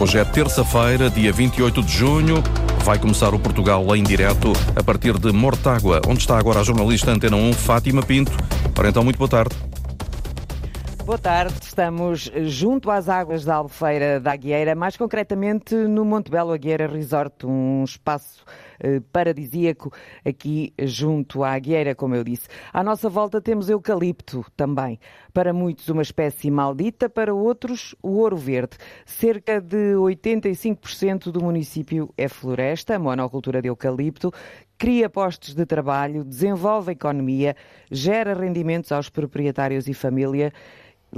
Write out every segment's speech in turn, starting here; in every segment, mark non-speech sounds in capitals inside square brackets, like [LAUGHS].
Hoje é terça-feira, dia 28 de junho. Vai começar o Portugal em direto a partir de Mortágua, onde está agora a jornalista Antena 1, Fátima Pinto. Ora então, muito boa tarde. Boa tarde, estamos junto às águas da Albufeira da Agueira, mais concretamente no Monte Belo Agueira Resort, um espaço paradisíaco aqui junto à Agueira, como eu disse. À nossa volta temos eucalipto também. Para muitos uma espécie maldita, para outros o ouro verde. Cerca de 85% do município é floresta, monocultura de eucalipto, cria postos de trabalho, desenvolve a economia, gera rendimentos aos proprietários e família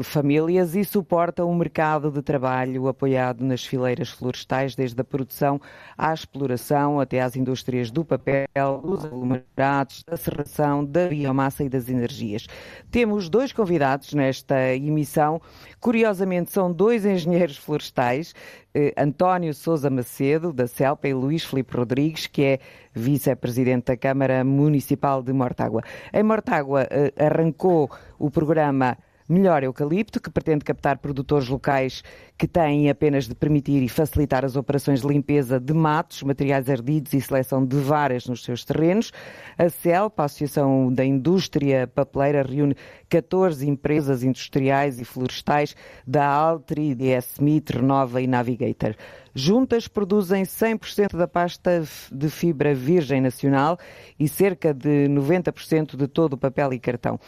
famílias e suporta um mercado de trabalho apoiado nas fileiras florestais, desde a produção à exploração até às indústrias do papel, dos aglomerados, da serração, da biomassa e das energias. Temos dois convidados nesta emissão. Curiosamente, são dois engenheiros florestais, eh, António Sousa Macedo, da CELPA, e Luís Filipe Rodrigues, que é vice-presidente da Câmara Municipal de Mortágua. Em Mortágua eh, arrancou o programa Melhor Eucalipto, que pretende captar produtores locais que têm apenas de permitir e facilitar as operações de limpeza de matos, materiais ardidos e seleção de varas nos seus terrenos. A CELP, a Associação da Indústria Papeleira, reúne 14 empresas industriais e florestais da Altri, DS Smith, Renova e Navigator. Juntas produzem 100% da pasta de fibra virgem nacional e cerca de 90% de todo o papel e cartão.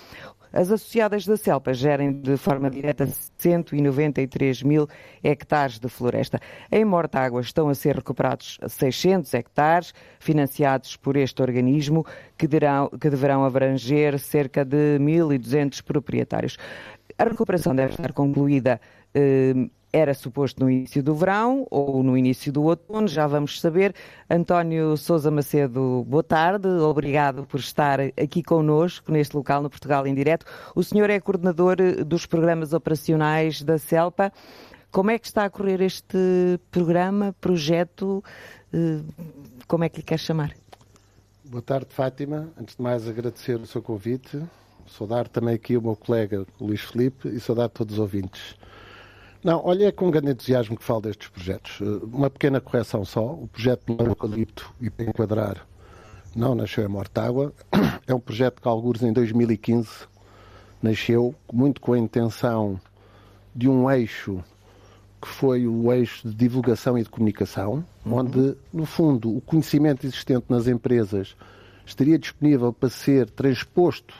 As associadas da CELPA gerem de forma direta 193 mil hectares de floresta. Em Mortágua estão a ser recuperados 600 hectares, financiados por este organismo, que, derão, que deverão abranger cerca de 1.200 proprietários. A recuperação deve estar concluída eh, era suposto no início do verão ou no início do outono, já vamos saber. António Sousa Macedo, boa tarde, obrigado por estar aqui connosco neste local no Portugal em Direto. O senhor é coordenador dos programas operacionais da CELPA. Como é que está a correr este programa, projeto? Eh, como é que lhe quer chamar? Boa tarde, Fátima. Antes de mais, agradecer o seu convite. Saudar também aqui o meu colega Luís Felipe e saudar todos os ouvintes. Não, olha, é com grande entusiasmo que falo destes projetos. Eh, uma pequena correção só. O projeto do Eucalipto, e para enquadrar, não nasceu em Mortágua. [COUGHS] É um projeto que, alguns em 2015, nasceu muito com a intenção de um eixo que foi o eixo de divulgação e de comunicação, uhum. onde, no fundo, o conhecimento existente nas empresas estaria disponível para ser transposto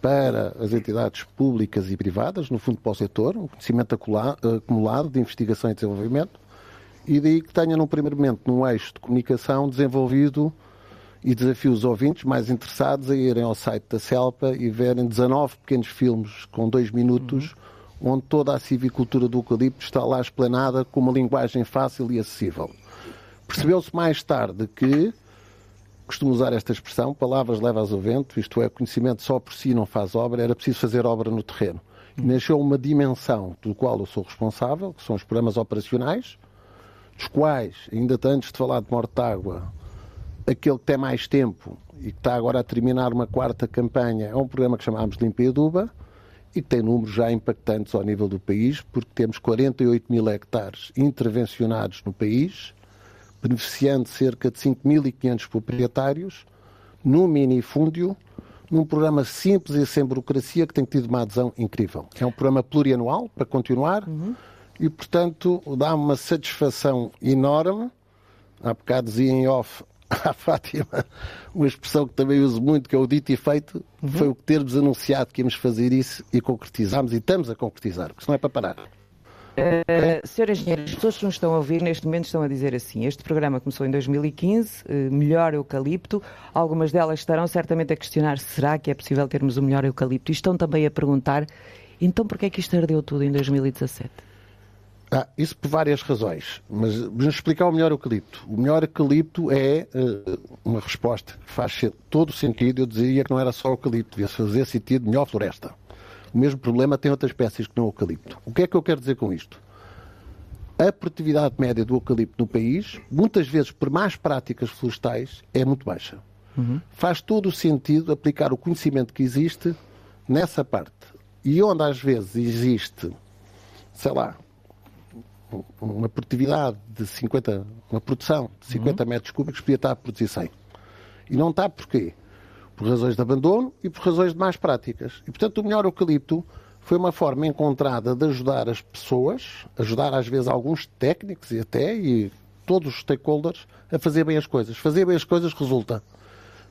para as entidades públicas e privadas, no fundo para o setor, um conhecimento acumulado de investigação e desenvolvimento, e daí que tenha, num primeiro momento, num eixo de comunicação desenvolvido e desafio os ouvintes mais interessados a irem ao site da CELPA e verem 19 pequenos filmes com dois minutos, uhum. onde toda a civicultura do eucalipto está lá explanada com uma linguagem fácil e acessível. Percebeu-se mais tarde que costumo usar esta expressão, palavras levas ao vento, isto é, conhecimento só por si não faz obra, era preciso fazer obra no terreno. E nasceu uma dimensão do qual eu sou responsável, que são os programas operacionais, dos quais, ainda antes de falar de Mortágua, aquele que tem mais tempo e que está agora a terminar uma quarta campanha é um programa que chamamos Limpa Eduba e que tem números já impactantes ao nível do país, porque temos 48 mil hectares intervencionados no país, beneficiando cerca de 5.500 proprietários, num minifúndio, num programa simples e sem burocracia que tem tido uma adesão incrível. É um programa plurianual para continuar uhum. e, portanto, dá uma satisfação enorme. Há bocado dizia em off [LAUGHS] à Fátima uma expressão que também uso muito, que é o dito e feito, uhum. foi o que termos anunciado que íamos fazer isso e concretizámos e estamos a concretizar, porque isso não é para parar. Uh, Senhor Engenheiro, as pessoas que nos estão a ouvir neste momento estão a dizer assim: este programa começou em 2015, uh, melhor eucalipto. Algumas delas estarão certamente a questionar: será que é possível termos o melhor eucalipto? E estão também a perguntar: então porquê é que isto ardeu tudo em 2017? Ah, isso por várias razões, mas vamos explicar o melhor eucalipto. O melhor eucalipto é uh, uma resposta que faz todo o sentido. Eu dizia que não era só eucalipto, devia fazer sentido melhor floresta. O mesmo problema tem outras espécies que não o eucalipto. O que é que eu quero dizer com isto? A produtividade média do eucalipto no país, muitas vezes por mais práticas florestais, é muito baixa. Uhum. Faz todo o sentido aplicar o conhecimento que existe nessa parte. E onde às vezes existe, sei lá, uma produtividade de 50, uma produção de 50 uhum. metros cúbicos, podia estar a produzir 100. E não está porquê? Por razões de abandono e por razões de más práticas. E, portanto, o melhor eucalipto foi uma forma encontrada de ajudar as pessoas, ajudar às vezes alguns técnicos e até, e todos os stakeholders, a fazer bem as coisas. Fazer bem as coisas resulta.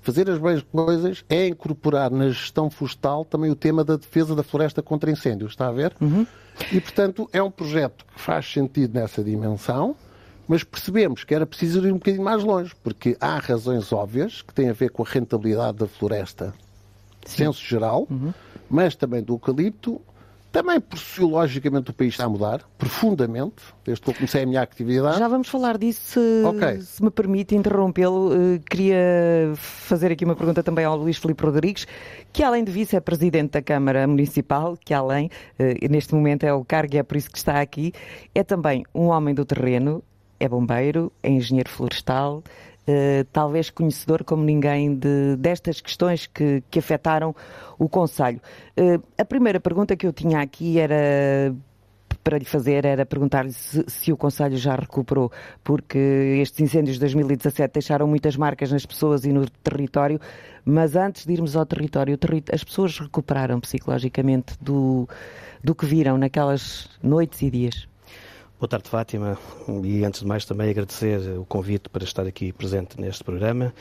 Fazer as boas coisas é incorporar na gestão florestal também o tema da defesa da floresta contra incêndios, está a ver? Uhum. E, portanto, é um projeto que faz sentido nessa dimensão, mas percebemos que era preciso ir um bocadinho mais longe, porque há razões óbvias que têm a ver com a rentabilidade da floresta, Sim. senso geral, uhum. mas também do eucalipto também sociologicamente o país está a mudar, profundamente, desde que eu comecei a minha atividade. Já vamos falar disso, se, okay. se me permite interrompê-lo. Uh, queria fazer aqui uma pergunta também ao Luís Filipe Rodrigues, que além de vice-presidente da Câmara Municipal, que além, uh, neste momento é o cargo e é por isso que está aqui, é também um homem do terreno, é bombeiro, é engenheiro florestal, Uh, talvez conhecedor como ninguém de, destas questões que, que afetaram o Conselho. Uh, a primeira pergunta que eu tinha aqui era para lhe fazer era perguntar-lhe se, se, o Conselho já recuperou, porque estes incêndios de 2017 deixaram muitas marcas nas pessoas e no território, mas antes de irmos ao território, as pessoas recuperaram psicologicamente do, do que viram naquelas noites e dias? Boa tarde, Fátima, e antes de mais também agradecer o convite para estar aqui presente neste programa.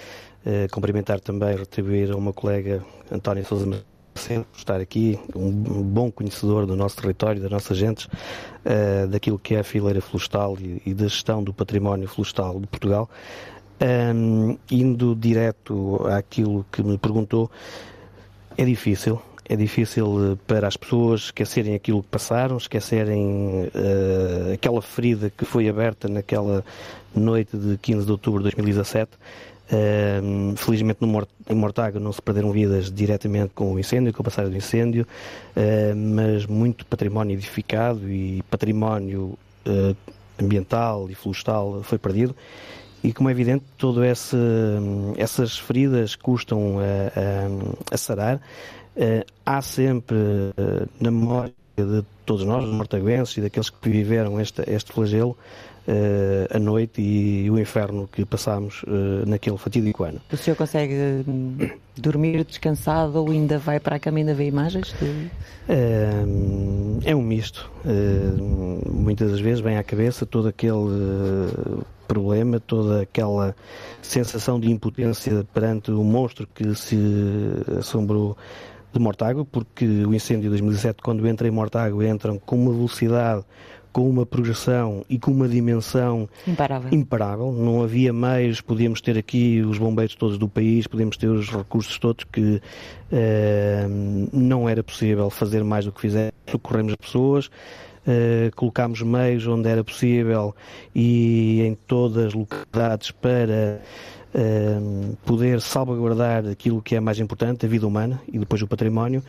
Uh, cumprimentar também, retribuir ao meu colega António Sousa por estar aqui, um bom conhecedor do nosso território, das nossas gentes, uh, daquilo que é a fileira florestal e, e, da gestão do património florestal de Portugal. Um, indo direto àquilo que me perguntou, é difícil, é difícil eh, para as pessoas esquecerem aquilo que passaram, esquecerem uh, aquela ferida que foi aberta naquela noite de 15 de outubro de 2017. Uh, felizmente no Mort em Mortágua não se perderam vidas diretamente com o incêndio, com o passagem do incêndio, uh, mas muito património edificado e património ambiental e florestal foi perdido. E como é evidente, todas esse, essas feridas custam a, a, a sarar. Uh, há sempre uh, na memória de todos nós, os mortaguenses e daqueles que viveram este, este flagelo, uh, a noite e o inferno que passámos naquele fatídico ano. O senhor consegue hum, dormir descansado ou ainda vai para a cama e ainda vê imagens? De... é um misto. muitas das vezes vem à cabeça todo aquele problema, toda aquela sensação de impotência perante o monstro que se assombrou de Mortágua, porque o incêndio de 2017, quando entra em Mortágua, entram com uma velocidade, com uma progressão e com uma dimensão imparável. imparável. Não havia meios, podíamos ter aqui os bombeiros todos do país, podíamos ter os recursos todos que uh, não era possível fazer mais do que fizemos, socorremos as pessoas. Uh, colocámos meios onde era possível e em todas as localidades para uh, poder salvaguardar aquilo que é mais importante, a vida humana e depois o património.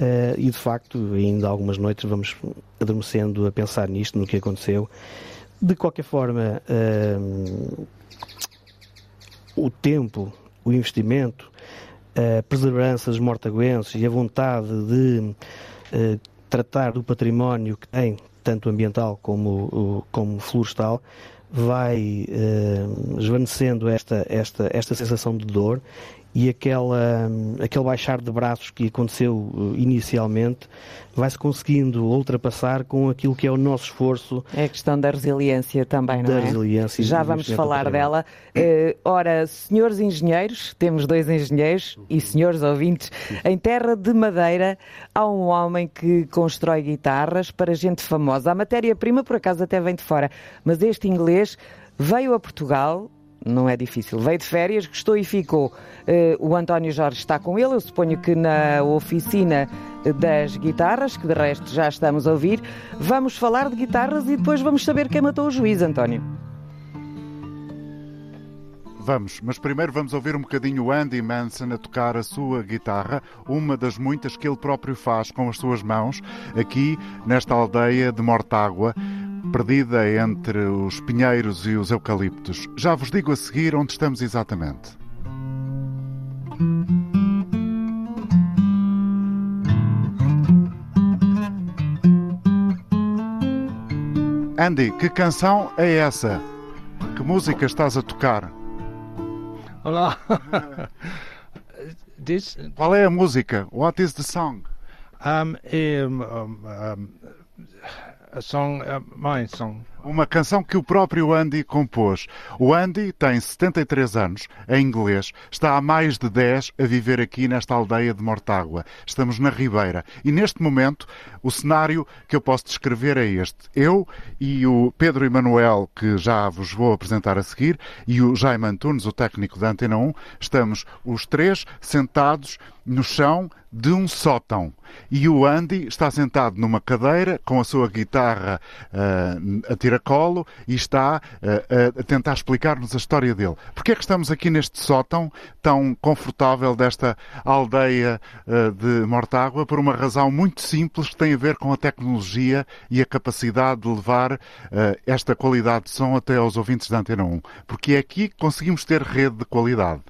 Uh, e de facto, ainda algumas noites vamos adormecendo a pensar nisto, no que aconteceu. De qualquer forma, uh, o tempo, o investimento, a perseverança dos mortaguenses e a vontade de uh, tratar do património que tem, tanto ambiental como, como florestal, vai uh, esvanecendo esta, esta, esta sensação de dor e aquela, aquele baixar de braços que aconteceu eh, inicialmente vai-se conseguindo ultrapassar com aquilo que é o nosso esforço. É a questão da resiliência também, não da é? Da resiliência. Já vamos falar dela. Uh, ora, senhores engenheiros, temos dois engenheiros e senhores ouvintes, em Terra de Madeira há um homem que constrói guitarras para gente famosa. A matéria-prima, por acaso, até vem de fora, mas este inglês veio a Portugal não é difícil. Veio de férias, gostou e ficou. Uh, o António Jorge está com ele, eu suponho que na oficina das guitarras, que de resto já estamos a ouvir. Vamos falar de guitarras e depois vamos saber quem matou o juiz, António. Vamos, mas primeiro vamos ouvir um bocadinho Andy Manson a tocar a sua guitarra, uma das muitas que ele próprio faz com as suas mãos, aqui nesta aldeia de Mortágua perdida entre os pinheiros e os eucaliptos. Já vos digo a seguir onde estamos exatamente. Andy, que canção é essa? Que música estás a tocar? Olá. [LAUGHS] This, Qual é a música? What is the song? um, um, um, a song, uh, my song. Uma canção que o próprio Andy compôs. O Andy tem 73 anos, é inglês, está há mais de 10 a viver aqui nesta aldeia de Mortágua. Estamos na Ribeira. E neste momento, o cenário que eu posso descrever é este. Eu e o Pedro Emanuel, que já vos vou apresentar a seguir, e o Jaime Antunes, o técnico da Antena 1, estamos os três sentados no chão de um sótão. E o Andy está sentado numa cadeira com a sua guitarra uh, a tiracolo e está uh, a tentar explicar-nos a história dele. Porquê é que estamos aqui neste sótão tão confortável desta aldeia uh, de Mortágua? Por uma razão muito simples que tem a ver com a tecnologia e a capacidade de levar esta qualidade de som até aos ouvintes da Antena 1. Porque é aqui que conseguimos ter rede de qualidade.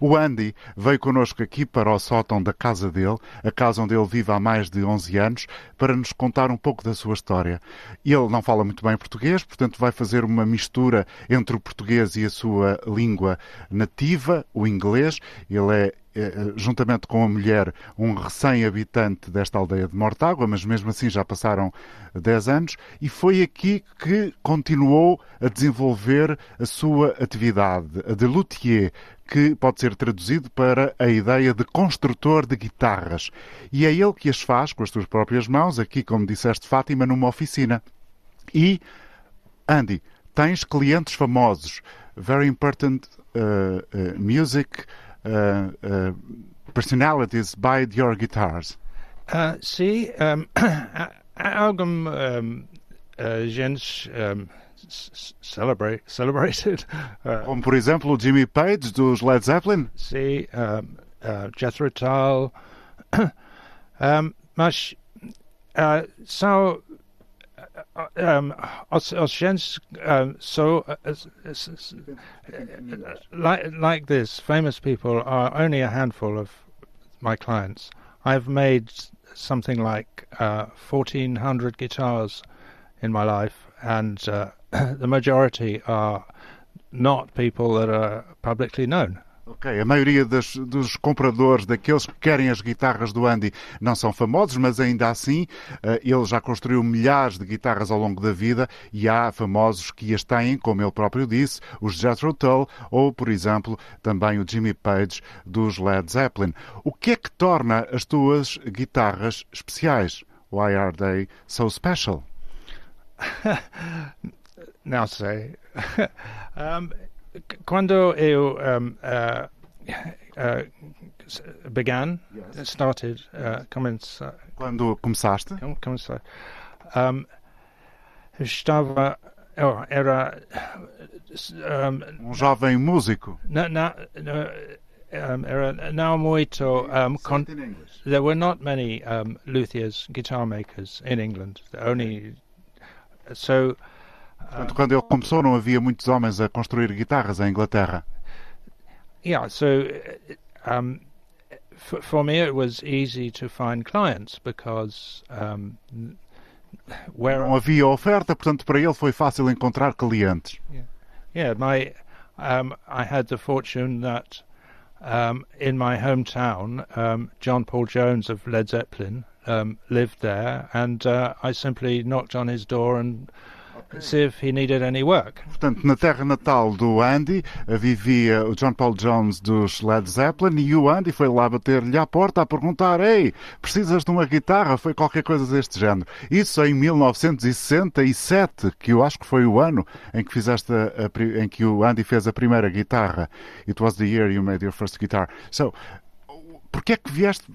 O Andy veio connosco aqui para o sótão da casa dele, a casa onde ele vive há mais de 11 anos, para nos contar um pouco da sua história. Ele não fala muito bem português, portanto vai fazer uma mistura entre o português e a sua língua nativa, o inglês. Ele é juntamente com a mulher, um recém-habitante desta aldeia de Mortágua, mas mesmo assim já passaram 10 anos, e foi aqui que continuou a desenvolver a sua atividade, a de luthier, que pode ser traduzido para a ideia de construtor de guitarras. E é ele que as faz com as suas próprias mãos, aqui, como disseste, Fátima, numa oficina. E, Andy, tens clientes famosos. Very important uh, uh, music uh, uh personalities buy your guitars. Uh, sim, um, [COUGHS] algum um, uh, gente um, celebrate, celebrated. [LAUGHS] Como, por exemplo, o Jimmy Page dos Led Zeppelin? Sim, um, Jethro Tull. [COUGHS] mas são um, os gens um, so uh, like like this famous people are only a handful of my clients. I've made something like uh, 1400 guitars in my life and uh, [COUGHS] the majority are not people that are publicly known. Ok, a maioria das, dos compradores, daqueles que querem as guitarras do Andy, não são famosos, mas ainda assim uh, ele já construiu milhares de guitarras ao longo da vida e há famosos que as têm, como ele próprio disse, os Jethro Tull ou, por exemplo, também o Jimmy Page dos Led Zeppelin. O que é que torna as tuas guitarras especiais? Why are they so special? [LAUGHS] não sei. [LAUGHS] um, quando eu um, uh, uh, began, yes. started, uh, comece, quando começaste, comecei, um, estava, oh, era um, um jovem músico. Não, não, um, era não muito. Um, con- there were not many um, luthiers, guitar makers in England. Only so. Portanto, quando ele começou, não havia muitos homens a construir guitarras em Inglaterra. Yeah, so um, for, for me it was easy to find clients because um, where não havia oferta, portanto para ele foi fácil encontrar clientes. Yeah, yeah my um, I had the fortune that um, in my hometown, um, John Paul Jones of Led Zeppelin um, lived there, and uh, I simply knocked on his door and see if he needed any work. Portanto, na terra natal do Andy vivia o John Paul Jones dos Led Zeppelin e o Andy foi lá bater-lhe à porta a perguntar: Ei, precisas de uma guitarra? Foi qualquer coisa deste género. Isso em 1967, que eu acho que foi o ano em que fizeste a, a, em que o Andy fez a primeira guitarra. It was the year you made your first guitar. So, Porquê é que vieste,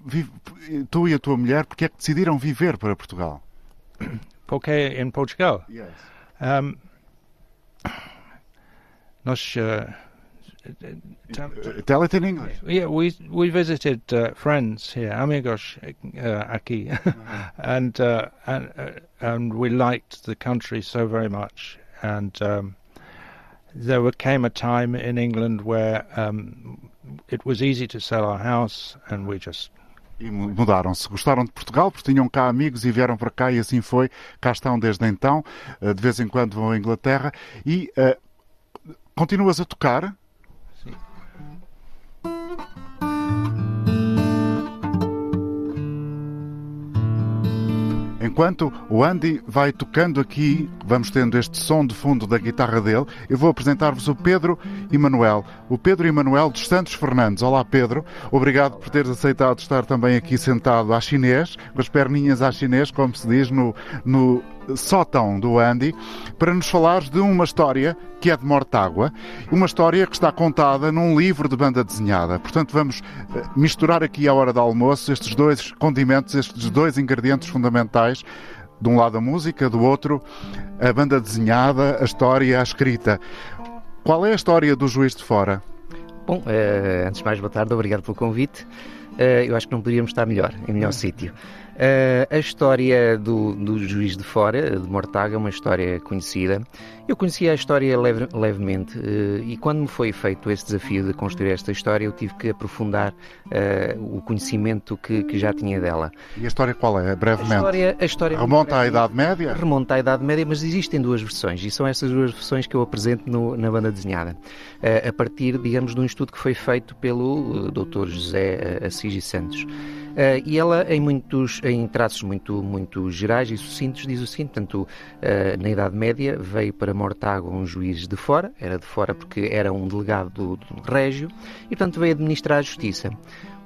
tu e a tua mulher, porquê é que decidiram viver para Portugal? Porque em Portugal? Yes. Um, nós uh, Tell it in English. Yeah, we we visited uh, friends here, amigos uh, aquí, [LAUGHS] uh-huh. and uh, and uh, and we liked the country so very much. And um, there came a time in England where um, it was easy to sell our house, and we just E mudaram-se. Gostaram de Portugal porque tinham cá amigos e vieram para cá e assim foi. Cá estão desde então. De vez em quando vão à Inglaterra. E uh, continuas a tocar? Enquanto o Andy vai tocando aqui, vamos tendo este som de fundo da guitarra dele, eu vou apresentar-vos o Pedro Emanuel. O Pedro Emanuel dos Santos Fernandes. Olá, Pedro. Obrigado por teres aceitado estar também aqui sentado à chinês, com as perninhas à chinês, como se diz no, no sótão do Andy, para nos falares de uma história que é de Mortágua, uma história que está contada num livro de banda desenhada. Portanto, vamos eh, misturar aqui à hora do almoço estes dois condimentos, estes dois ingredientes fundamentais. De um lado a música, do outro a banda desenhada, a história, a escrita. Qual é a história do Juiz de Fora? Bom, uh, antes de mais, boa tarde, obrigado pelo convite. Uh, eu acho que não poderíamos estar melhor, em melhor sítio. Uh, a história do, do, Juiz de Fora, de Mortaga, é uma história conhecida. Eu conhecia a história leve, levemente uh, e quando me foi feito esse desafio de construir esta história, eu tive que aprofundar uh, o conhecimento que, que, já tinha dela. E a história qual é? Brevemente. A história, a história remonta à Idade Média? Remonta à Idade Média, mas existem duas versões e são essas duas versões que eu apresento no, na banda desenhada. a partir, digamos, de um estudo que foi feito pelo Dr. José Assis e Santos. Uh, e ela, em muitos, em traços muito, muito gerais e sucintos, diz o seguinte: portanto, uh, na Idade Média veio para Mortágua um juiz de fora, era de fora porque era um delegado do, do Régio, e portanto veio administrar a justiça.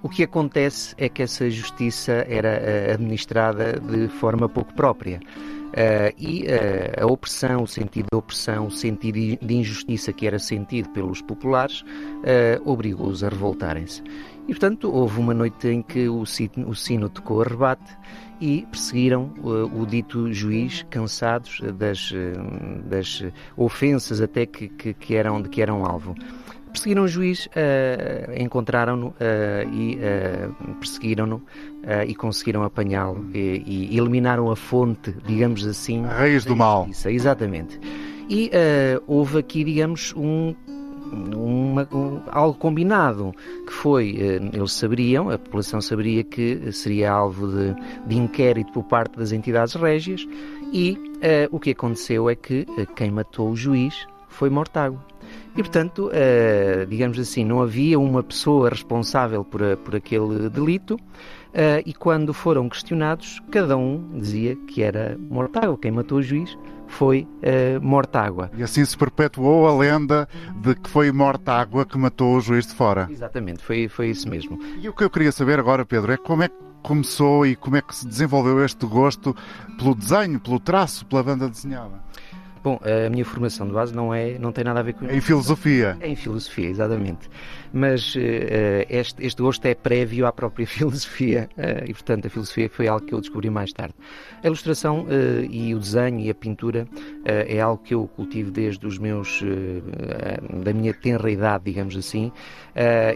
O que acontece é que essa justiça era uh, administrada de forma pouco própria. Uh, e uh, a opressão, o sentido de opressão, o sentido de injustiça que era sentido pelos populares, uh, obrigou-os a revoltarem-se. E, portanto, houve uma noite em que o sino, o sino tocou a rebate e perseguiram uh, o dito juiz, cansados das, uh, das ofensas até que, que, que, eram, de que eram alvo. Perseguiram o juiz, uh, encontraram-no e perseguiram-no e conseguiram apanhá-lo e, e, eliminaram a fonte, digamos assim. A raiz do mal. Exatamente. E houve aqui, digamos, um uma, um, algo combinado, que foi, eh, eles saberiam, a população saberia que seria alvo de, de inquérito por parte das entidades régias e uh, o que aconteceu é que uh, quem matou o juiz foi Mortágua. E, portanto, uh, digamos assim, não havia uma pessoa responsável por, por aquele delito, Uh, e quando foram questionados, cada um dizia que era Mortágua. Quem matou o juiz foi uh, Mortágua. E assim se perpetuou a lenda de que foi Mortágua que matou o juiz de fora. Exatamente, foi, foi isso mesmo. E o que eu queria saber agora, Pedro, é como é que começou e como é que se desenvolveu este gosto pelo desenho, pelo traço, pela banda desenhada? Bom, a minha formação de base não, é, não tem nada a ver com. É em filosofia. É em filosofia, exatamente. Mas uh, este, este gosto é prévio à própria [LAUGHS] filosofia uh, e, portanto, a filosofia foi algo que eu descobri mais tarde. A ilustração uh, e o desenho e a pintura é algo que eu cultivo desde os meus. da minha tenra idade, digamos assim,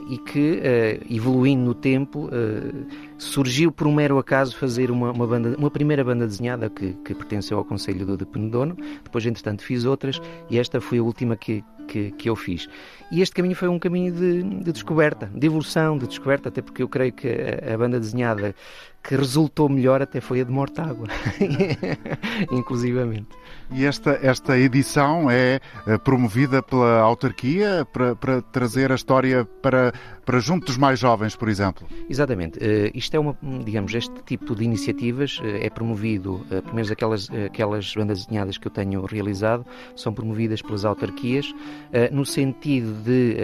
e que, evoluindo no tempo, surgiu por um mero acaso fazer uma, uma, banda, uma primeira banda desenhada que, que pertenceu ao Conselho do de Penedono, depois, entretanto, fiz outras e esta foi a última que, que, que eu fiz. E este caminho foi um caminho de, de, descoberta, de evolução, de descoberta, até porque eu creio que a, a banda desenhada que resultou melhor até foi a de Mortágua, [LAUGHS] inclusivamente. E esta, esta edição é eh, promovida pela autarquia para, para trazer a história para, para junto dos mais jovens, por exemplo? Exatamente. Uh, isto é uma, digamos, este tipo de iniciativas uh, é promovido, pelo menos aquelas, aquelas bandas desenhadas que eu tenho realizado, são promovidas pelas autarquias, no sentido de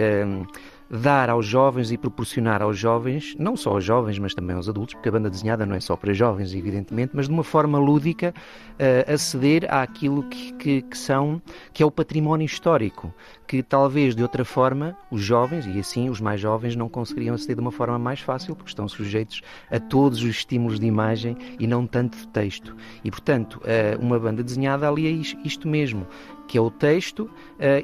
dar aos jovens e proporcionar aos jovens, não só aos jovens, mas também aos adultos, porque a banda desenhada não é só para jovens, evidentemente, mas de uma forma lúdica, uh, aceder àquilo que, que, que, são, que é o património histórico, que talvez de outra forma os jovens, e assim os mais jovens, não conseguiriam aceder de uma forma mais fácil, porque estão sujeitos a todos os estímulos de imagem e não tanto de texto. E, portanto, uh, uma banda desenhada ali é isto mesmo, que é o texto uh,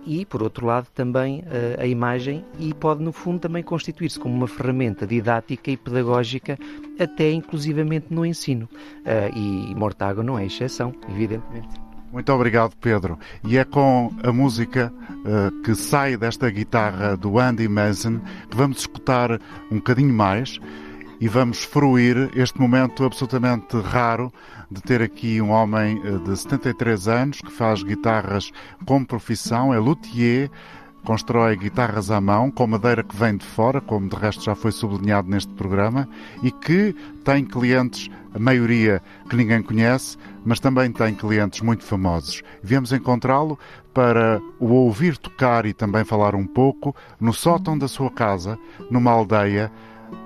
e, por outro lado, também uh, a imagem e pode, no fundo, também constituir-se como uma ferramenta didática e pedagógica, até inclusivamente no ensino. Uh, e Mortágua não é exceção, evidentemente. Muito obrigado, Pedro. E é com a música que sai desta guitarra do Andy Mason que vamos escutar um bocadinho mais. E vamos fruir este momento absolutamente raro de ter aqui um homem eh, de 73 anos que faz guitarras como profissão, é luthier, constrói guitarras à mão com madeira que vem de fora, como de resto já foi sublinhado neste programa, e que tem clientes, a maioria que ninguém conhece, mas também tem clientes muito famosos. Viemos encontrá-lo para o ouvir tocar e também falar um pouco no sótão da sua casa, numa aldeia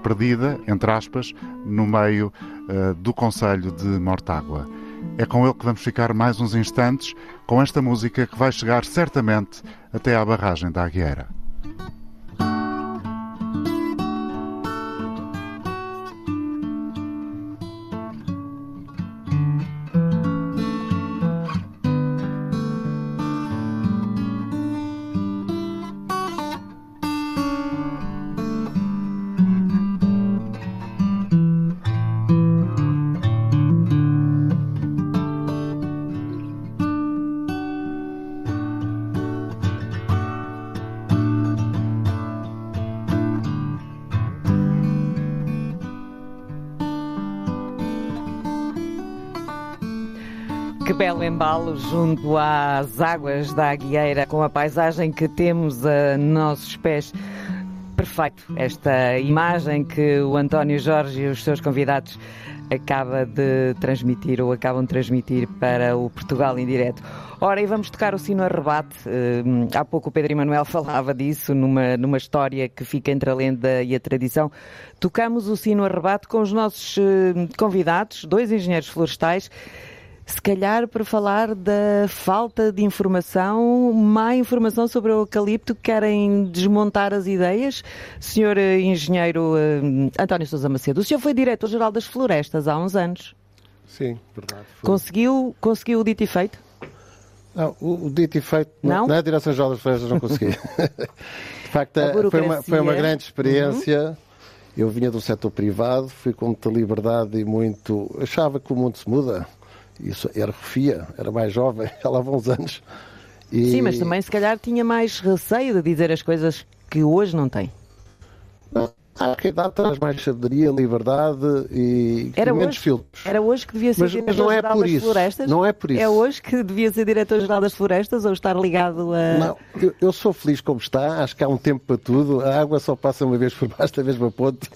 perdida, entre aspas, no meio uh, do Conselho de Mortágua. É com ele que vamos ficar mais uns instantes com esta música que vai chegar certamente até à barragem da Agueira. belo embalo junto às águas da Aguieira, com a paisagem que temos a nossos pés. Perfeito, esta imagem que o António Jorge e os seus convidados acaba de transmitir ou acabam de transmitir para o Portugal em direto. Ora, e vamos tocar o sino arrebate. Uh, há pouco o Pedro Emanuel [LAUGHS] falava disso numa, numa história que fica entre a lenda e a tradição. Tocamos o sino arrebate com os nossos uh, convidados, dois engenheiros florestais, se calhar para falar da falta de informação, má informação sobre o eucalipto, querem desmontar as ideias. Senhor eh, Engenheiro uh, António Sousa Macedo, o senhor foi Diretor-Geral das Florestas há uns anos. Sim, verdade. Foi. Conseguiu, conseguiu o dito e feito? Não, o, o dito e feito não? na Direção-Geral das Florestas não consegui. [LAUGHS] de facto, foi uma, foi uma grande experiência. Uhum. Eu vinha do setor privado, fui com muita liberdade e muito. Achava que o mundo se muda isso era Rufia, era mais jovem, ela há uns anos. E... Sim, mas também se calhar tinha mais receio de dizer as coisas que hoje não tem. Não, acho que a idade traz mais sabedoria, liberdade e era menos hoje, filtros. Era hoje que devia ser mas, diretor-geral é das florestas? Não é por isso. É hoje que devia ser diretor-geral das florestas ou estar ligado a... Não, eu, eu, sou feliz como está, acho que há um tempo para tudo, a água só passa uma vez por baixo da mesma ponte.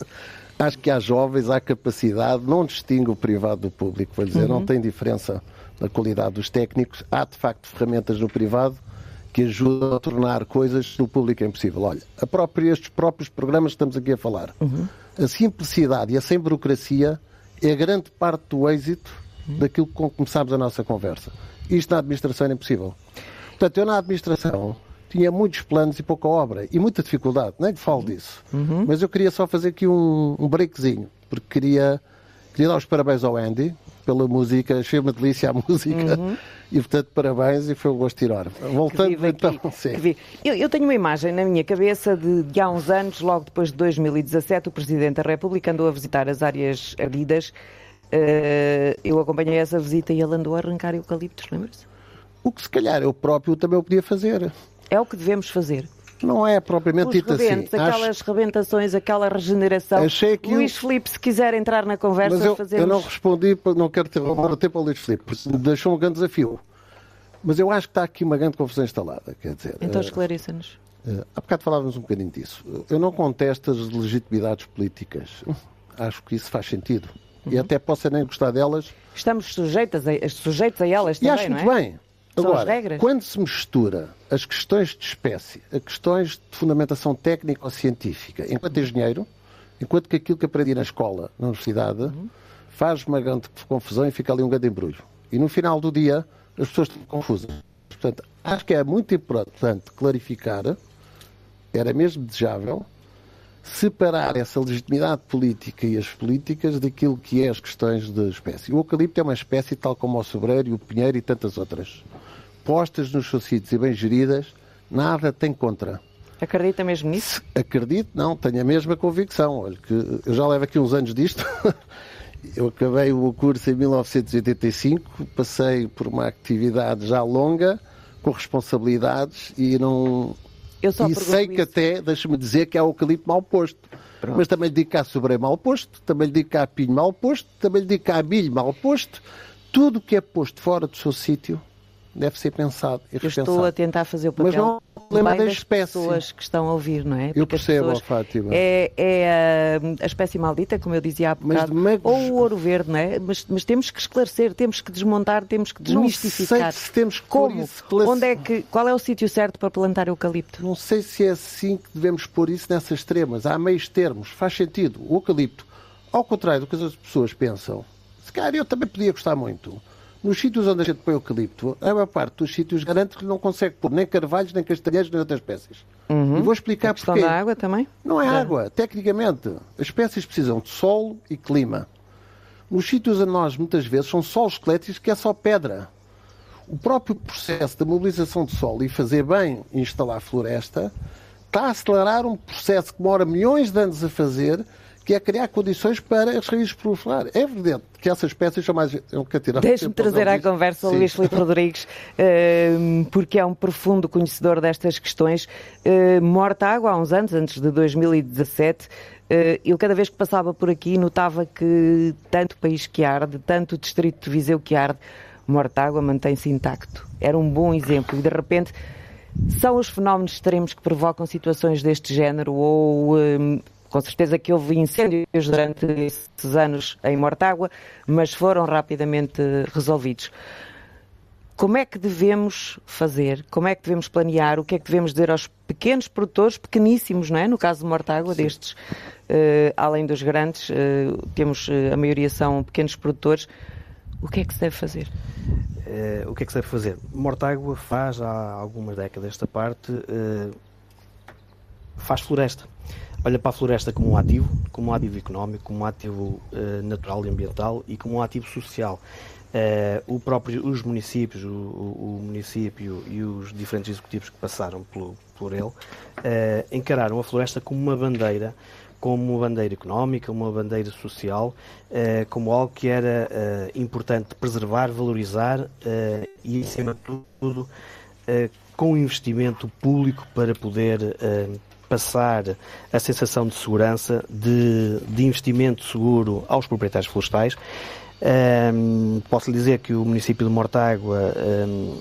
Acho que há jovens, há capacidade, não distingue o privado do público, vou dizer, uhum. não tem diferença na qualidade dos técnicos. Há, de facto, ferramentas no privado que ajudam a tornar coisas no público impossível. Olha, a própria, estes próprios programas que estamos aqui a falar, uhum. a simplicidade e a sem burocracia é grande parte do êxito uhum. daquilo com que começámos a nossa conversa. Isto na administração é impossível. Portanto, eu na administração tinha muitos planos e pouca obra e muita dificuldade, nem falo disso. Uhum. Mas eu queria só fazer aqui um, um breakzinho, porque queria, queria dar os parabéns ao Andy pela música, achei uma delícia a música. Uhum. E portanto, parabéns e foi um gosto tirar. Voltando então. Sim. Eu, eu, tenho uma imagem na minha cabeça de, de há uns anos, logo depois de 2017, o Presidente da República andou a visitar as áreas ardidas. Uh, eu acompanhei essa visita e ele andou a arrancar eucaliptos, lembra-se? O que se calhar eu próprio também o podia fazer. É o que devemos fazer. Não é propriamente Os dito rebentos, assim. Aquelas Acho... rebentações, aquela regeneração. Achei que Luís Filipe, se quiser entrar na conversa, Mas eu, fazemos... eu não respondi, não quero ter o tempo ao Luís Filipe, deixou um grande desafio. Mas eu acho que está aqui uma grande confusão instalada. Quer dizer, então eh, esclareça-nos. Uh, há bocado falávamos um bocadinho disso. Eu não contesto as legitimidades políticas. Acho que isso faz sentido. Uhum. E até posso nem gostar delas. Estamos sujeitos a, sujeitos a elas também, e acho muito é? bem. Agora, quando se mistura as questões de espécie a questões de fundamentação técnica ou científica, enquanto engenheiro, enquanto que aquilo que aprendi na escola, na universidade, uhum. faz uma grande confusão e fica ali um grande embrulho. E no final do dia, as pessoas estão confusas. Portanto, acho que é muito importante clarificar, era mesmo desejável, separar essa legitimidade política e as políticas daquilo que é as questões de espécie. O eucalipto é uma espécie tal como o sobreiro o pinheiro e tantas outras postas nos seus sítios e bem geridas, nada tem contra. Acredita mesmo nisso? Acredito, não, tenho a mesma convicção. Olha, que eu já levo aqui uns anos disto. [LAUGHS] eu acabei o curso em 1985, passei por uma atividade já longa, com responsabilidades, e não, e sei que isso. até, deixa-me dizer, que há eucalipto mal posto. Pronto. Mas também lhe digo que há sobreio mal posto, também lhe digo que há pinho mal posto, também lhe digo que há milho mal posto. Tudo que é posto fora do seu sítio deve ser pensado e Eu estou a tentar fazer o papel Mas não é problema da espécie. pessoas que estão a ouvir, não é? Porque eu percebo, pessoas, Fátima. É, é a, a, espécie maldita, como eu dizia há bocado, mas, ou o ouro verde, não é? Mas, mas, temos que esclarecer, temos que desmontar, temos que desmistificar. Não sei se temos Como? Onde é que, qual é o sítio certo para plantar eucalipto? Não sei se é assim que devemos pôr isso nessas extremas. Há meios termos, faz sentido. O eucalipto, ao contrário do que as pessoas pensam, se calhar eu também podia gostar muito nos sítios onde a gente põe eucalipto, a maior parte dos sítios garante que não consegue pôr nem carvalhos, nem castanheiros, nem outras espécies. Uhum. E vou explicar a questão porquê. da água também? Não é, é água. Tecnicamente, as espécies precisam de solo e clima. Nos sítios a nós, muitas vezes, são solos esqueléticos que é só pedra. O próprio processo da mobilização de solo e fazer bem instalar floresta está a acelerar um processo que demora milhões de anos a fazer que é criar condições para as raízes proliferar. É evidente que essas espécies são mais Deixe-me trazer à conversa o Luís Filipe Rodrigues, ehm, porque é um profundo conhecedor destas questões. Eh, morta água há uns anos, antes de 2017, eh, eu cada vez que passava por aqui notava que tanto país que arde, tanto o distrito de Viseu que arde, Mortágua mantém-se intacto. Era um bom exemplo e de repente são os fenómenos extremos que provocam situações deste género ou ehm, com certeza que houve incêndios durante esses anos em Mortágua, mas foram rapidamente resolvidos. Como é que devemos fazer? Como é que devemos planear? O que é que devemos dizer aos pequenos produtores, pequeníssimos, não é? No caso de Mortágua, Sim. destes, uh, além dos grandes, uh, temos, uh, a maioria são pequenos produtores. O que é que se deve fazer? o que é que se deve fazer? Mortágua faz há algumas décadas esta parte, faz floresta olha para a floresta como um ativo, como um ativo económico, como um ativo uh, natural e ambiental e como um ativo social. Uh, o próprio, os municípios, o, o, o, município e os diferentes executivos que passaram pelo, por ele uh, encararam a floresta como uma bandeira, como uma bandeira económica, uma bandeira social, como algo que era importante preservar, valorizar e, acima de tudo, com investimento público para poder passar a sensação de segurança, de, de investimento seguro aos proprietários florestais. Um, posso lhe dizer que o município de Mortágua um,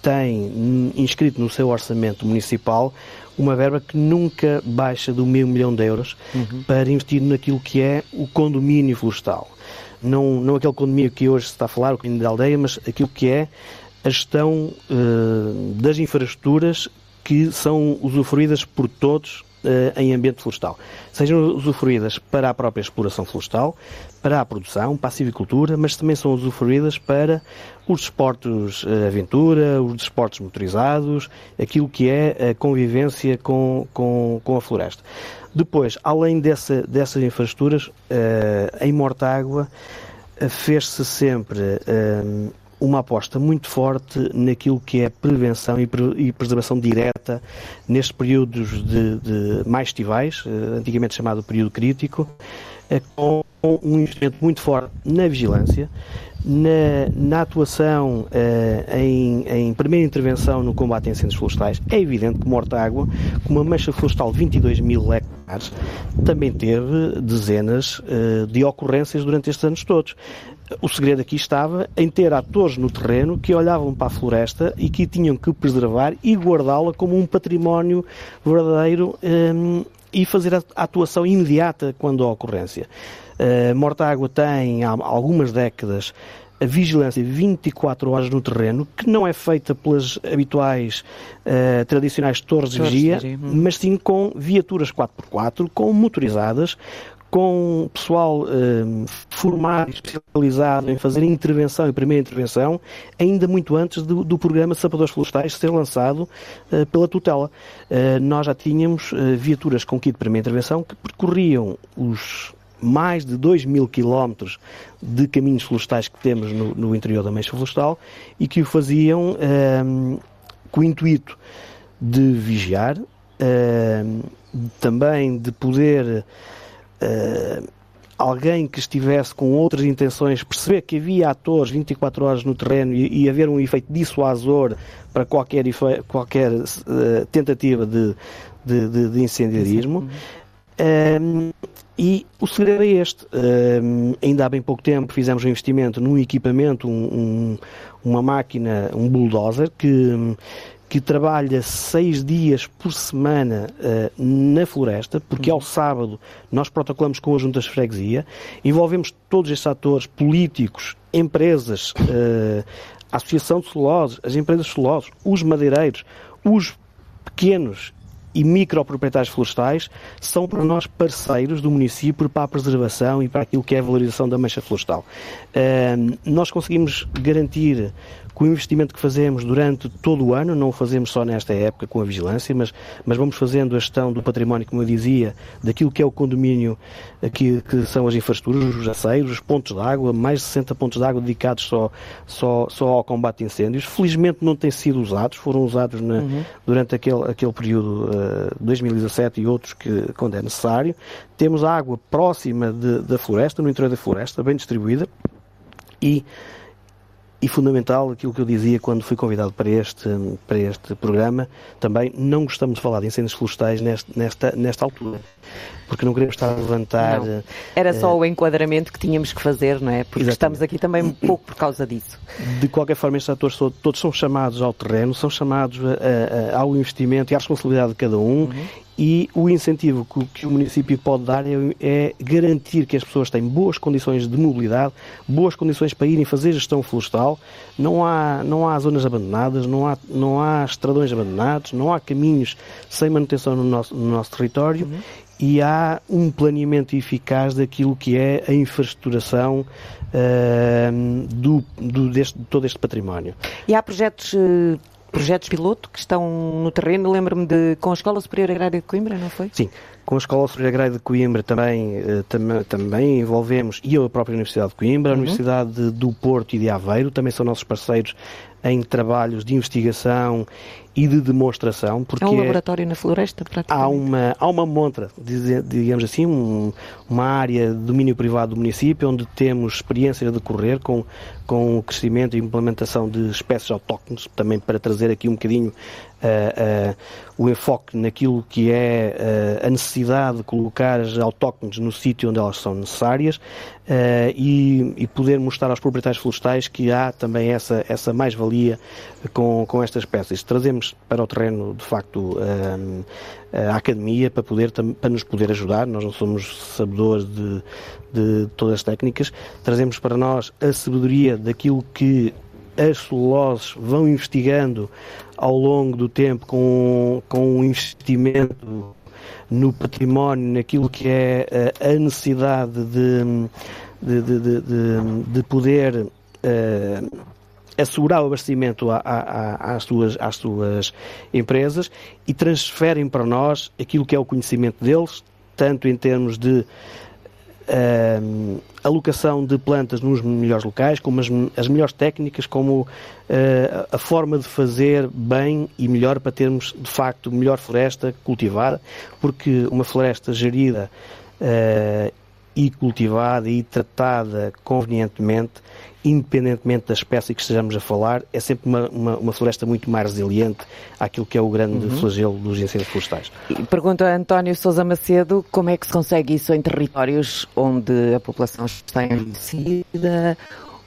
tem inscrito no seu orçamento municipal uma verba que nunca baixa do meio milhão de euros uhum. para investir naquilo que é o condomínio florestal. Não, não aquele condomínio que hoje se está a falar, o condomínio da aldeia, mas aquilo que é a gestão uh, das infraestruturas que são usufruídas por todos uh, em ambiente florestal. Sejam usufruídas para a própria exploração florestal, para a produção, para a civicultura, mas também são usufruídas para os desportos uh, aventura, os desportos motorizados, aquilo que é a convivência com, com, com a floresta. Depois, além dessa, dessas infraestruturas, em Mortágua fez-se sempre uma aposta muito forte naquilo que é prevenção e, preservação direta nestes períodos de, de mais estivais, eh, antigamente chamado período crítico, eh, com um investimento muito forte na vigilância, na, na atuação uh, em, em, primeira intervenção no combate a incêndios florestais. É evidente que Mortágua, com uma mancha florestal de 22 mil hectares, também teve dezenas de ocorrências durante estes anos todos. O segredo aqui estava em ter atores no terreno que olhavam para a floresta e que tinham que preservar e guardá-la como um património verdadeiro um, e fazer a atuação imediata quando há ocorrência. Uh, Mortágua tem há algumas décadas a vigilância 24 horas no terreno, que não é feita pelas habituais uh, tradicionais torres de vigia, hum. mas sim com viaturas 4x4, com motorizadas, com pessoal eh, formado e especializado em fazer intervenção e primeira intervenção, ainda muito antes do, do programa Sapadores Florestais ser lançado uh, pela tutela. Uh, nós já tínhamos viaturas com kit de primeira intervenção que percorriam os mais de 2 mil quilómetros de caminhos florestais que temos no, no, interior da Meixa Florestal e que o faziam com o intuito de vigiar, também de poder uh, alguém que estivesse com outras intenções perceber que havia atores 24 horas no terreno e, e haver um efeito dissuasor para qualquer, qualquer uh, tentativa de, de, de, de incendiarismo. Um, e o segredo é este. Ainda há bem pouco tempo fizemos um investimento num equipamento, um, uma máquina, um bulldozer, que, que trabalha seis dias por semana uh, na floresta, porque ao sábado nós protocolamos com a juntas de freguesia, envolvemos todos estes atores políticos, empresas, uh, a Associação de Celuloses, as empresas celuloses, os madeireiros, os pequenos e microproprietários florestais são para nós parceiros do município para a preservação e para aquilo que é a valorização da mancha florestal. Uh, nós conseguimos garantir com o investimento que fazemos durante todo o ano, não o fazemos só nesta época com a vigilância, mas, mas vamos fazendo a gestão do património, como eu dizia, daquilo que é o condomínio, que, que são as infraestruturas, os aceiros, os pontos de água, mais de 60 pontos de água dedicados só, só, só ao combate de incêndios. Felizmente não têm sido usados, foram usados na, uhum. durante aquele, aquele período uh, 2017 e outros que, quando é necessário. Temos a água próxima de, da floresta, no interior da floresta, bem distribuída e e fundamental aquilo que eu dizia quando fui convidado para este, para este programa, também não gostamos de falar de incêndios florestais nesta, nesta, nesta altura, porque não queremos estar a levantar. Não. Era só uh, o enquadramento que tínhamos que fazer, não é? Porque exatamente. estamos aqui também um pouco por causa disso. De qualquer forma, estes atores todos são chamados ao terreno, são chamados a, a, ao investimento e à responsabilidade de cada um uhum e o incentivo que, que o município pode dar é, é, garantir que as pessoas têm boas condições de mobilidade, boas condições para irem fazer gestão florestal. Não há, não há zonas abandonadas, não há, não há estradões abandonados, não há caminhos sem manutenção no nosso, no nosso território uhum. E há um planeamento eficaz daquilo que é a infraestruturação uh, do, do deste, de todo este património. E há projetos uh projetos piloto que estão no terreno. Lembro-me de com a Escola Superior Agrária de Coimbra, não foi? Sim, com a Escola Superior Agrária de Coimbra também, uh, tam, também envolvemos, e a própria Universidade de Coimbra, uhum. a Universidade do Porto e de Aveiro, também são nossos parceiros em trabalhos de investigação e de demonstração. Porque é um laboratório na floresta, praticamente. Há uma, há uma montra, digamos assim, um, uma área de domínio privado do município onde temos experiência a decorrer com, com o crescimento e implementação de espécies autóctones, também para trazer aqui um bocadinho o enfoque naquilo que é a necessidade de colocar as autóctones no sítio onde elas são necessárias e, e, poder mostrar aos proprietários florestais que há também essa, essa mais-valia com, com estas espécies. Trazemos para o terreno, de facto, a academia para, poder, para nos poder ajudar. Nós não somos sabedores de, de todas as técnicas. Trazemos para nós a sabedoria daquilo que as celuloses vão investigando ao longo do tempo com, com um investimento no património, naquilo que é a, necessidade de, de, de, de, de poder uh, assegurar o abastecimento a, a, às, suas, às suas empresas e transferem para nós aquilo que é o conhecimento deles, tanto em termos de uh, alocação de plantas nos melhores locais, como as, as melhores técnicas, como uh, a forma de fazer bem e melhor para termos, de facto, melhor floresta cultivada, porque uma floresta gerida uh, e cultivada e tratada convenientemente independentemente da espécie que estejamos a falar, é sempre uma, uma, uma floresta muito mais resiliente àquilo que é o grande uhum. flagelo dos incêndios florestais. Pergunto a António Sousa Macedo como é que se consegue isso em territórios onde a população está envelhecida,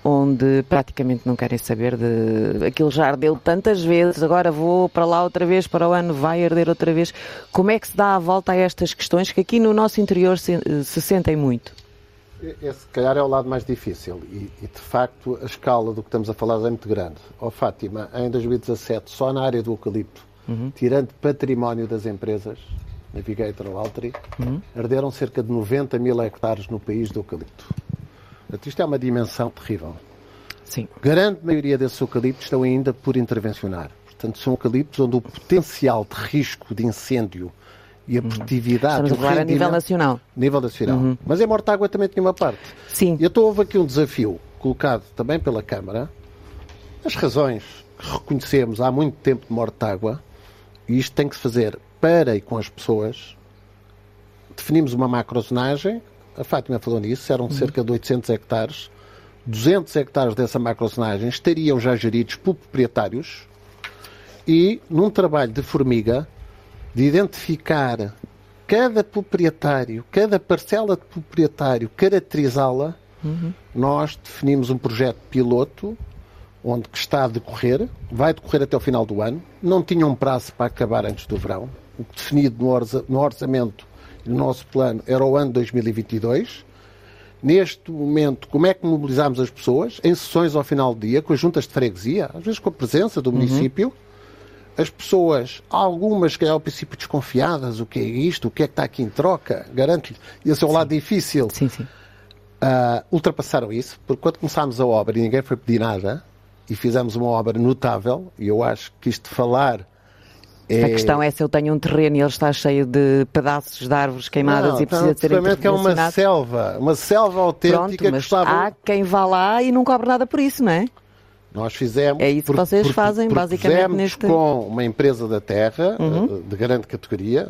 onde praticamente não querem saber de aquilo já ardeu tantas vezes, agora vou para lá outra vez, para o ano vai arder outra vez. Como é que se dá a volta a estas questões que aqui no nosso interior se, se sentem muito? Esse, se calhar, é o lado mais difícil e, e, de facto, a escala do que estamos a falar é muito grande. Ó oh, Fátima, em 2017, só na área do eucalipto, uhum. tirando património das empresas, Navigator Altri, uhum. arderam cerca de 90 mil hectares no país do eucalipto. Isto é uma dimensão terrível. Sim. Grande maioria desses eucaliptos estão ainda por intervencionar. Portanto, são eucaliptos onde o potencial de risco de incêndio e a produtividade. Estamos a falar a nível nacional. Nível nacional. Uhum. Mas em Mortágua também tinha uma parte. Sim. E então houve aqui um desafio colocado também pela Câmara. As razões que reconhecemos há muito tempo de Mortágua, e isto tem que se fazer para e com as pessoas. Definimos uma macrozonagem, a Fátima falou nisso, eram cerca de 800 hectares. 200 hectares dessa macrocenagem estariam já geridos por proprietários e, num trabalho de formiga, de identificar cada proprietário, cada parcela de proprietário, caracterizá-la, uhum. nós definimos um projeto piloto onde está a decorrer, vai decorrer até o final do ano, não tinha um prazo para acabar antes do verão. O definido no orçamento no nosso plano era o ano 2022. Neste momento, como é que mobilizamos as pessoas? Em sessões ao final do dia, com as juntas de freguesia, às vezes com a presença do uhum. município. As pessoas, algumas que ao princípio desconfiadas, o que é isto, o que é que está aqui em troca, garanto-lhe, esse é o lado difícil. Sim, sim. Uh, ultrapassaram isso, porque quando começámos a obra e ninguém foi pedir nada, e fizemos uma obra notável, e eu acho que isto de falar é... A questão é se eu tenho um terreno e ele está cheio de pedaços de árvores queimadas não, e precisa de ser que é uma selva, uma selva autêntica Pronto, mas que estava... há quem vá lá e não cobre nada por isso, não é? Nós fizemos. É isso que vocês por, fazem, por, basicamente, neste. com uma empresa da terra, uhum. Eh, de grande categoria,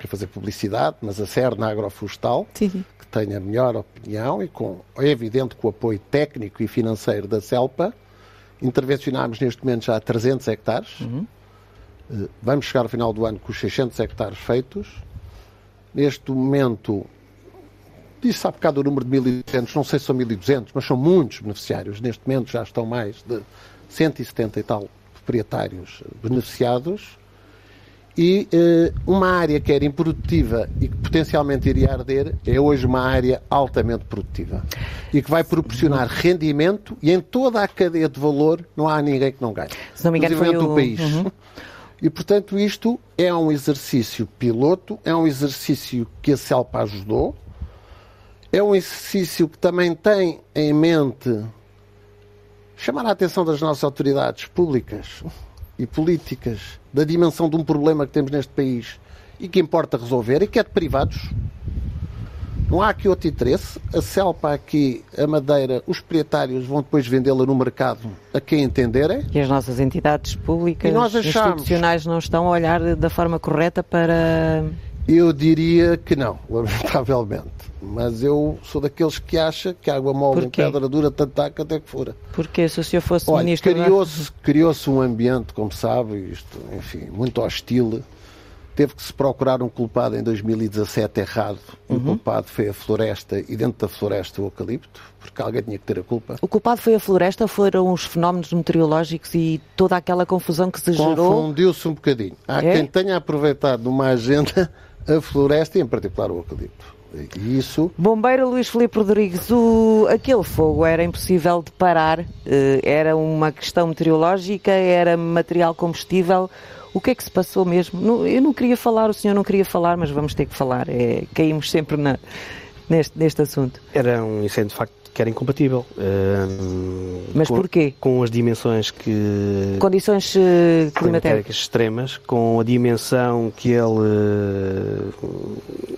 quer fazer publicidade, mas a Serna Agroflorestal, sim, sim tem a melhor opinião e com, é evidente, com o apoio técnico e financeiro da CELPA, intervencionámos neste momento já 300 hectares. Uhum. Vamos chegar ao final do ano com os 600 hectares feitos. Neste momento, disse há bocado o número de 1.200, não sei se são 1.200, mas são muitos beneficiários. Neste momento já estão mais de 170 e tal proprietários beneficiados e uh, uma área que era improdutiva e que potencialmente iria arder é hoje uma área altamente produtiva e que vai proporcionar rendimento e em toda a cadeia de valor não há ninguém que não ganhe. Se não me engano, foi o... país. Uhum. E, portanto, isto é um exercício piloto, é um exercício que a CELPA ajudou, é um exercício que também tem em mente chamar a atenção das nossas autoridades públicas e políticas da dimensão de um problema que temos neste país e que importa resolver e que é de privados. Não há aqui outro interesse. A Celpa aqui, a Madeira, os proprietários vão depois vendê-la no mercado a quem entenderem. E as nossas entidades públicas e nós achamos... institucionais não estão a olhar da forma correta para... Eu diria que não, [LAUGHS] lamentavelmente. Mas eu sou daqueles que acha que água mole em pedra dura tanto taca até que fura. Porque se o senhor fosse Olha, ministro... Criou-se criou um ambiente, como sabe, isto, enfim, muito hostil. Teve que se procurar um culpado em 2017 errado. Uhum. O culpado foi a floresta e dentro da floresta o eucalipto, porque alguém tinha que ter a culpa. O culpado foi a floresta, foram os fenómenos meteorológicos e toda aquela confusão que se gerou? Confundiu-se um bocadinho. Há é? quem tenha aproveitado numa agenda [LAUGHS] a floresta e em particular o eucalipto. Isso. Bombeiro Luís Filipe Rodrigues, o, aquele fogo era impossível de parar, eh, era uma questão meteorológica, era material combustível. O que é que se passou mesmo? eu não queria falar, o senhor não queria falar, mas vamos ter que falar. É, caímos sempre na, neste, neste assunto. Era um incêndio de facto que era incompatível. Uh, Mas com, porquê? Com as dimensões que. Condições uh, climatéricas extremas, com a dimensão que ele uh,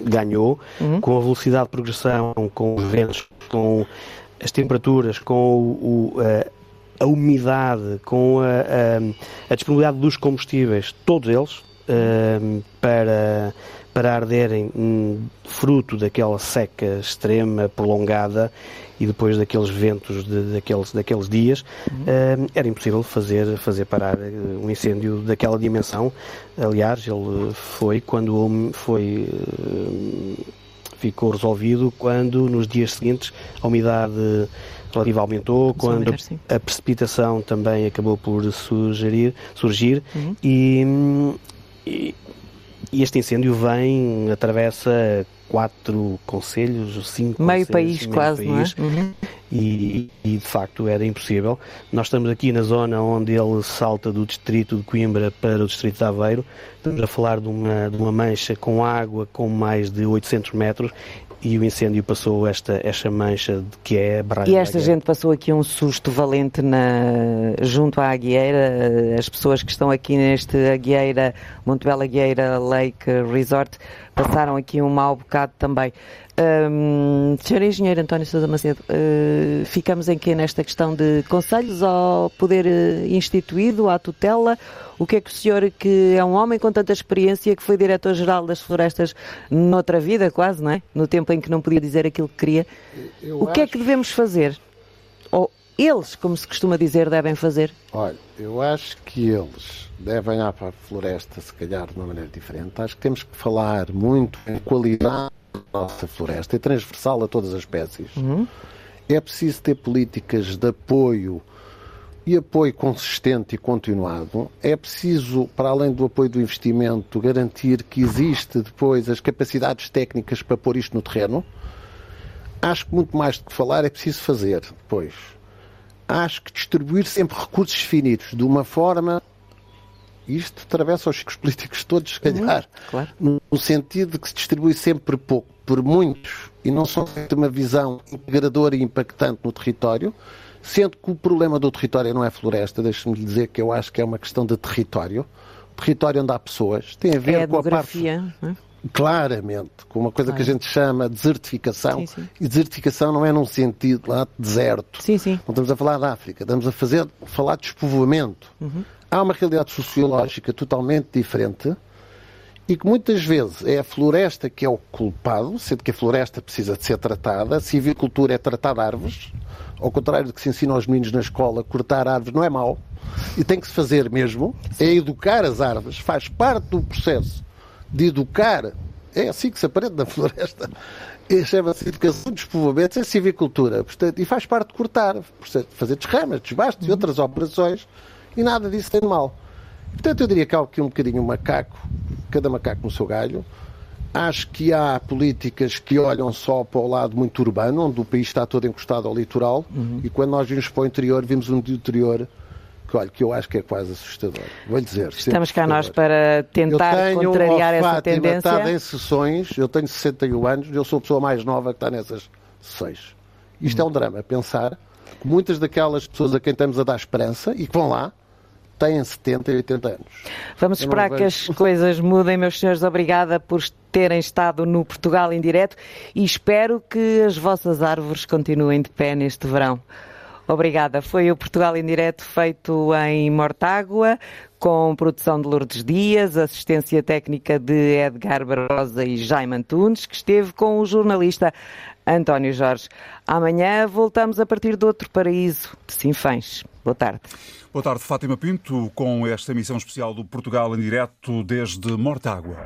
ganhou, uhum. com a velocidade de progressão, com os ventos, com as temperaturas, com o, o a umidade, com a, a, a, disponibilidade dos combustíveis, todos eles, para, para arderem hum, fruto daquela seca extrema, prolongada, e depois daqueles ventos de, daqueles, daqueles dias, uhum. uh, era impossível fazer, fazer parar eh, um incêndio daquela dimensão. Aliás, ele foi quando foi. Uh, ficou resolvido quando nos dias seguintes a umidade relativa aumentou, quando a precipitação também acabou por surgir, surgir uhum. e, e este incêndio vem, atravessa quatro conselhos, cinco meio conselhos, país meio quase, país, não é? Uhum. E, e, de facto era impossível. Nós estamos aqui na zona onde ele salta do distrito de Coimbra para o distrito de Aveiro. Estamos a falar de uma, de uma mancha com água com mais de 800 metros e o incêndio passou esta, esta mancha de que é a barragem. E esta gente passou aqui um susto valente na, junto à Aguieira. As pessoas que estão aqui neste Aguieira, Montebello Aguieira Lake Resort, passaram aqui um mau bocado também. Um, Senhor Engenheiro António Sousa Macedo, uh, ficamos em que nesta questão de conselhos ao poder uh, instituído, à tutela? O que é que o senhor, que é um homem com tanta experiência, que foi diretor-geral das florestas noutra vida, quase, não é? No tempo em que não podia dizer aquilo que queria, Eu o que acho... é que devemos fazer? Ou eles, como se costuma dizer, devem fazer? Olha, eu acho que eles devem ir para a floresta, se calhar, de uma maneira diferente. Acho que temos que falar muito em qualidade nossa floresta é transversal a todas as espécies. Uhum. É preciso ter políticas de apoio e apoio consistente e continuado. É preciso, para além do apoio do investimento, garantir que existe depois as capacidades técnicas para pôr isto no terreno. Acho que muito mais do que falar é preciso fazer depois. Acho que distribuir sempre recursos finitos de uma forma isto atravessa os ciclos políticos todos, se calhar, claro. no sentido de que se distribui sempre pouco por muitos e não só tem uma visão integradora e impactante no território, sendo que o problema do território não é floresta, deixe-me dizer que eu acho que é uma questão de território. Território onde há pessoas tem a ver é a com a parte. É? Claramente, com uma coisa claro. que a gente chama desertificação. Sim, sim. E desertificação não é num sentido lá de deserto. Sim, sim. Não estamos a falar da África, estamos a fazer, falar de despovoamento. Uhum há uma realidade sociológica totalmente diferente e que muitas vezes é a floresta que é o culpado, sendo que a floresta precisa de ser tratada, a civicultura é tratar árvores, ao contrário do que se ensina aos meninos na escola, cortar árvores não é mau, e tem que se fazer mesmo, é educar as árvores, faz parte do processo de educar, é assim que se aprende na floresta, chama-se educação de despovoamento, é civicultura, portanto, e faz parte de cortar, fazer desramas, desbastos e outras operações e nada disso tem de mal. Portanto, eu diria que há aqui um bocadinho um macaco, cada macaco no seu galho. Acho que há políticas que olham só para o lado muito urbano, onde o país está todo encostado ao litoral, uhum. e quando nós vimos para o interior, vimos um interior que, olha, que eu acho que é quase assustador. Vou-lhe dizer. Estamos cá nós para tentar contrariar essa Fátima, tendência. Estado em sessões, eu tenho 61 anos, eu sou a pessoa mais nova que está nessas sessões. Isto uhum. é um drama, pensar que muitas daquelas pessoas a quem estamos a dar esperança e que vão lá, têm 70 e 80 anos. Vamos esperar que as coisas mudem, meus senhores. Obrigada por terem estado no Portugal em direto e espero que as vossas árvores continuem de pé neste verão. Obrigada. Foi o Portugal em Direto feito em Mortágua, com produção de Lourdes Dias, assistência técnica de Edgar Barrosa e Jaime Antunes, que esteve com o jornalista António Jorge. Amanhã voltamos a partir de outro paraíso de Sinfãs. Boa tarde. Boa tarde, Fátima Pinto, com esta emissão especial do Portugal em direto desde Mortágua.